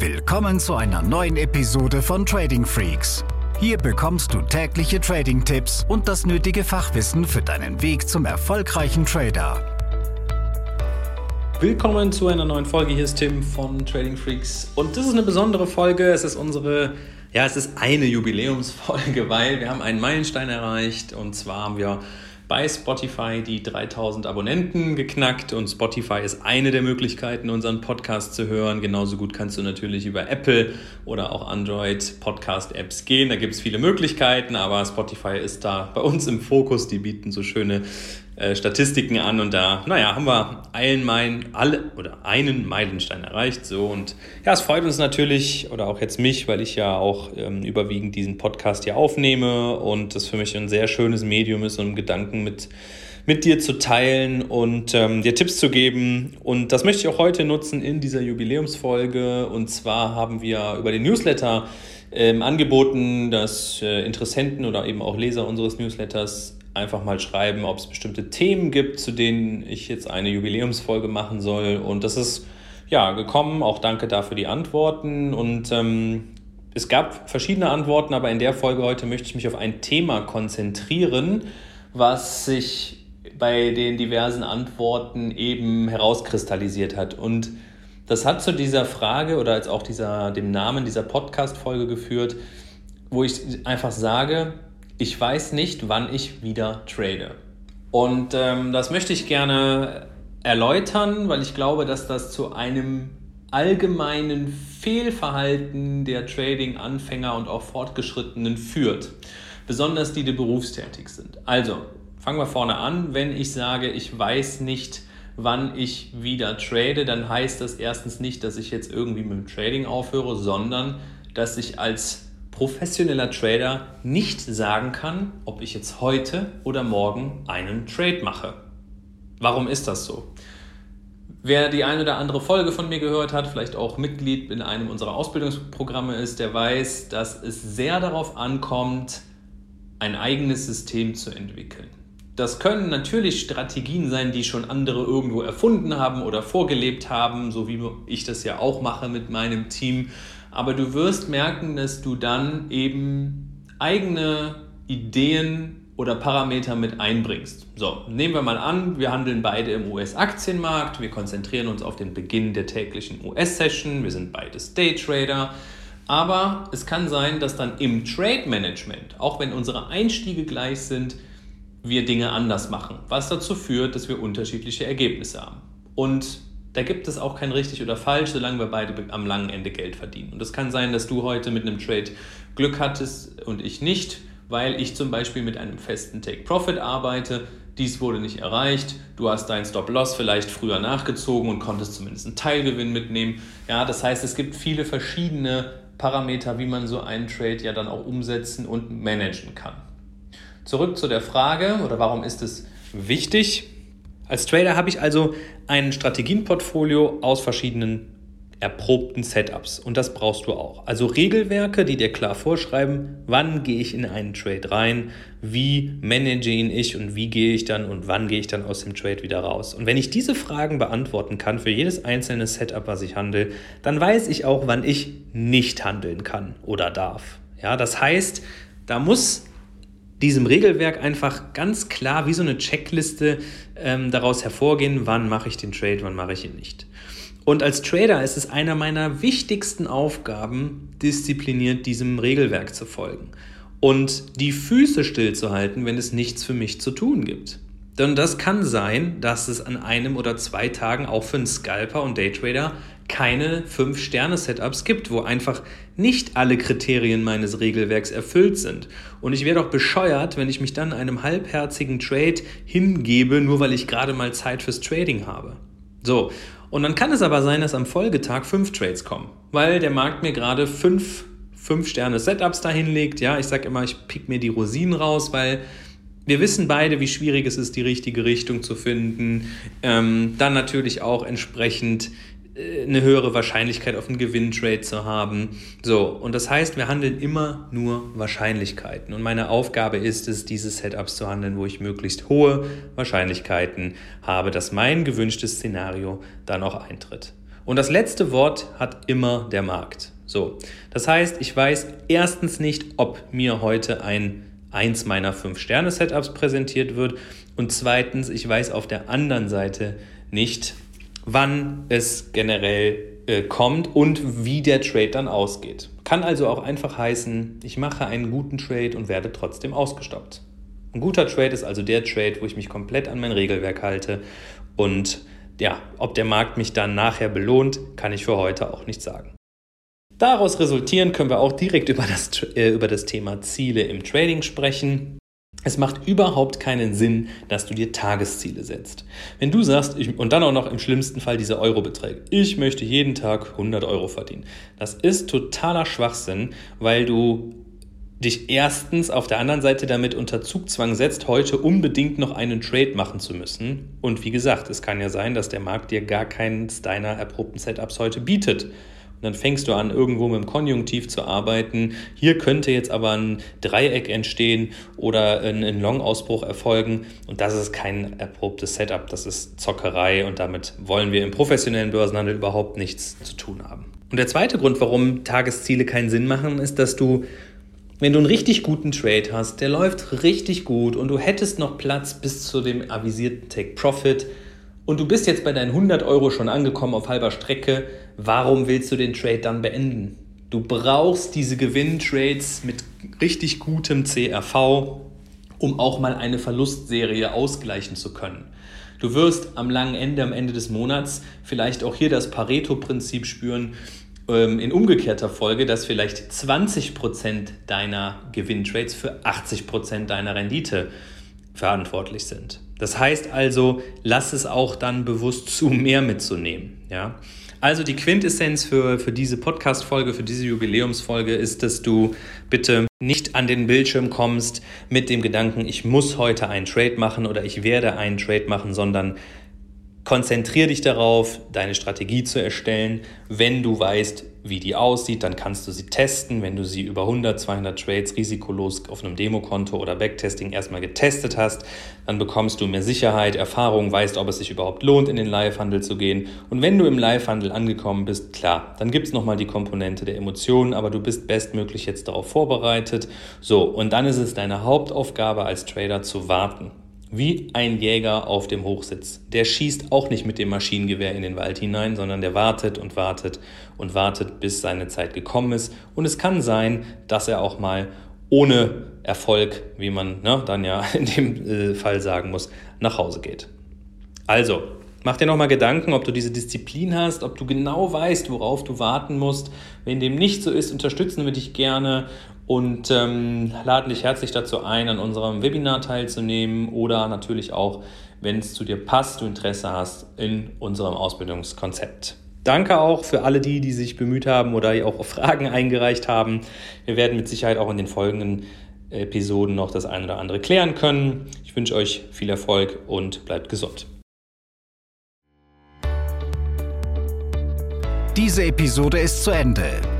Willkommen zu einer neuen Episode von Trading Freaks. Hier bekommst du tägliche Trading-Tipps und das nötige Fachwissen für deinen Weg zum erfolgreichen Trader. Willkommen zu einer neuen Folge. Hier ist Tim von Trading Freaks und das ist eine besondere Folge. Es ist unsere, ja, es ist eine Jubiläumsfolge, weil wir haben einen Meilenstein erreicht und zwar haben wir bei Spotify die 3000 Abonnenten geknackt und Spotify ist eine der Möglichkeiten, unseren Podcast zu hören. Genauso gut kannst du natürlich über Apple oder auch Android Podcast Apps gehen. Da gibt es viele Möglichkeiten, aber Spotify ist da bei uns im Fokus. Die bieten so schöne äh, Statistiken an und da, naja, haben wir einen, mein, alle, oder einen Meilenstein erreicht. So und ja, es freut uns natürlich oder auch jetzt mich, weil ich ja auch ähm, überwiegend diesen Podcast hier aufnehme und das für mich ein sehr schönes Medium ist, um Gedanken mit mit dir zu teilen und ähm, dir Tipps zu geben. Und das möchte ich auch heute nutzen in dieser Jubiläumsfolge. Und zwar haben wir über den Newsletter ähm, angeboten, dass äh, Interessenten oder eben auch Leser unseres Newsletters einfach mal schreiben, ob es bestimmte Themen gibt, zu denen ich jetzt eine Jubiläumsfolge machen soll. Und das ist ja gekommen. Auch danke dafür die Antworten. Und ähm, es gab verschiedene Antworten, aber in der Folge heute möchte ich mich auf ein Thema konzentrieren, was sich bei den diversen Antworten eben herauskristallisiert hat. Und das hat zu dieser Frage oder als auch dieser, dem Namen dieser Podcast-Folge geführt, wo ich einfach sage, ich weiß nicht, wann ich wieder trade. Und ähm, das möchte ich gerne erläutern, weil ich glaube, dass das zu einem allgemeinen Fehlverhalten der Trading-Anfänger und auch Fortgeschrittenen führt. Besonders die, die berufstätig sind. Also, fangen wir vorne an. Wenn ich sage, ich weiß nicht, wann ich wieder trade, dann heißt das erstens nicht, dass ich jetzt irgendwie mit dem Trading aufhöre, sondern dass ich als professioneller Trader nicht sagen kann, ob ich jetzt heute oder morgen einen Trade mache. Warum ist das so? Wer die eine oder andere Folge von mir gehört hat, vielleicht auch Mitglied in einem unserer Ausbildungsprogramme ist, der weiß, dass es sehr darauf ankommt, ein eigenes System zu entwickeln. Das können natürlich Strategien sein, die schon andere irgendwo erfunden haben oder vorgelebt haben, so wie ich das ja auch mache mit meinem Team aber du wirst merken, dass du dann eben eigene Ideen oder Parameter mit einbringst. So, nehmen wir mal an, wir handeln beide im US-Aktienmarkt, wir konzentrieren uns auf den Beginn der täglichen US-Session, wir sind beides Daytrader. Aber es kann sein, dass dann im Trade Management, auch wenn unsere Einstiege gleich sind, wir Dinge anders machen, was dazu führt, dass wir unterschiedliche Ergebnisse haben. Und da gibt es auch kein richtig oder falsch, solange wir beide am langen Ende Geld verdienen. Und es kann sein, dass du heute mit einem Trade Glück hattest und ich nicht, weil ich zum Beispiel mit einem festen Take-Profit arbeite. Dies wurde nicht erreicht. Du hast deinen Stop-Loss vielleicht früher nachgezogen und konntest zumindest einen Teilgewinn mitnehmen. Ja, das heißt, es gibt viele verschiedene Parameter, wie man so einen Trade ja dann auch umsetzen und managen kann. Zurück zu der Frage, oder warum ist es wichtig? Als Trader habe ich also ein Strategienportfolio aus verschiedenen erprobten Setups und das brauchst du auch. Also Regelwerke, die dir klar vorschreiben, wann gehe ich in einen Trade rein, wie manage ihn ich und wie gehe ich dann und wann gehe ich dann aus dem Trade wieder raus. Und wenn ich diese Fragen beantworten kann für jedes einzelne Setup, was ich handle, dann weiß ich auch, wann ich nicht handeln kann oder darf. Ja, das heißt, da muss diesem Regelwerk einfach ganz klar wie so eine Checkliste ähm, daraus hervorgehen, wann mache ich den Trade, wann mache ich ihn nicht. Und als Trader ist es einer meiner wichtigsten Aufgaben, diszipliniert diesem Regelwerk zu folgen und die Füße stillzuhalten, wenn es nichts für mich zu tun gibt. Denn das kann sein, dass es an einem oder zwei Tagen auch für einen Scalper und Daytrader keine 5-Sterne-Setups gibt, wo einfach nicht alle Kriterien meines Regelwerks erfüllt sind. Und ich wäre doch bescheuert, wenn ich mich dann einem halbherzigen Trade hingebe, nur weil ich gerade mal Zeit fürs Trading habe. So, und dann kann es aber sein, dass am Folgetag fünf Trades kommen, weil der Markt mir gerade fünf 5-Sterne-Setups dahin legt. Ja, ich sage immer, ich pick mir die Rosinen raus, weil wir wissen beide, wie schwierig es ist, die richtige Richtung zu finden. Ähm, dann natürlich auch entsprechend äh, eine höhere Wahrscheinlichkeit auf einen Gewinntrade zu haben. So, und das heißt, wir handeln immer nur Wahrscheinlichkeiten. Und meine Aufgabe ist es, diese Setups zu handeln, wo ich möglichst hohe Wahrscheinlichkeiten habe, dass mein gewünschtes Szenario dann auch eintritt. Und das letzte Wort hat immer der Markt. So, das heißt, ich weiß erstens nicht, ob mir heute ein eins meiner fünf Sterne Setups präsentiert wird und zweitens, ich weiß auf der anderen Seite nicht, wann es generell äh, kommt und wie der Trade dann ausgeht. Kann also auch einfach heißen, ich mache einen guten Trade und werde trotzdem ausgestoppt. Ein guter Trade ist also der Trade, wo ich mich komplett an mein Regelwerk halte und ja, ob der Markt mich dann nachher belohnt, kann ich für heute auch nicht sagen. Daraus resultieren können wir auch direkt über das, äh, über das Thema Ziele im Trading sprechen. Es macht überhaupt keinen Sinn, dass du dir Tagesziele setzt. Wenn du sagst, ich, und dann auch noch im schlimmsten Fall diese Eurobeträge, ich möchte jeden Tag 100 Euro verdienen. Das ist totaler Schwachsinn, weil du dich erstens auf der anderen Seite damit unter Zugzwang setzt, heute unbedingt noch einen Trade machen zu müssen. Und wie gesagt, es kann ja sein, dass der Markt dir gar keins deiner erprobten Setups heute bietet. Und dann fängst du an, irgendwo mit dem Konjunktiv zu arbeiten. Hier könnte jetzt aber ein Dreieck entstehen oder ein, Long-Ausbruch erfolgen. Und das ist kein erprobtes Setup, das ist Zockerei und damit wollen wir im professionellen Börsenhandel überhaupt nichts zu tun haben. Und der zweite Grund, warum Tagesziele keinen Sinn machen, ist, dass du wenn du einen richtig guten Trade hast, der läuft richtig gut und du hättest noch Platz bis zu dem avisierten Take Profit, und du bist jetzt bei deinen 100 Euro schon angekommen auf halber Strecke, warum willst du den Trade dann beenden? Du brauchst diese Gewinntrades mit richtig gutem CRV, um auch mal eine Verlustserie ausgleichen zu können. Du wirst am langen Ende, am Ende des Monats vielleicht auch hier das Pareto-Prinzip spüren, ähm, in umgekehrter Folge, dass vielleicht 20% deiner Gewinntrades für 80% deiner Rendite verantwortlich sind. Das heißt also, lass es auch dann bewusst zu, mehr mitzunehmen. Ja? Also die Quintessenz für, für diese Podcast-Folge, für diese Jubiläumsfolge ist, dass du bitte nicht an den Bildschirm kommst mit dem Gedanken, ich muss heute einen Trade machen oder ich werde einen Trade machen, sondern Konzentriere dich darauf, deine Strategie zu erstellen. Wenn du weißt, wie die aussieht, dann kannst du sie testen. Wenn du sie über 100, 200 Trades risikolos auf einem Demokonto oder Backtesting erstmal getestet hast, dann bekommst du mehr Sicherheit, Erfahrung, weißt, ob es sich überhaupt lohnt, in den Live-Handel zu gehen. Und wenn du im Live-Handel angekommen bist, klar, dann gibt es nochmal die Komponente der Emotionen, aber du bist bestmöglich jetzt darauf vorbereitet. So, und dann ist es deine Hauptaufgabe als Trader zu warten. Wie ein Jäger auf dem Hochsitz. Der schießt auch nicht mit dem Maschinengewehr in den Wald hinein, sondern der wartet und wartet und wartet, bis seine Zeit gekommen ist. Und es kann sein, dass er auch mal ohne Erfolg, wie man ne, dann ja in dem äh, Fall sagen muss, nach Hause geht. Also, Mach dir nochmal Gedanken, ob du diese Disziplin hast, ob du genau weißt, worauf du warten musst. Wenn dem nicht so ist, unterstützen wir dich gerne und ähm, laden dich herzlich dazu ein, an unserem Webinar teilzunehmen oder natürlich auch, wenn es zu dir passt, du Interesse hast, in unserem Ausbildungskonzept. Danke auch für alle die, die sich bemüht haben oder auch Fragen eingereicht haben. Wir werden mit Sicherheit auch in den folgenden Episoden noch das eine oder andere klären können. Ich wünsche euch viel Erfolg und bleibt gesund. Diese Episode ist zu Ende.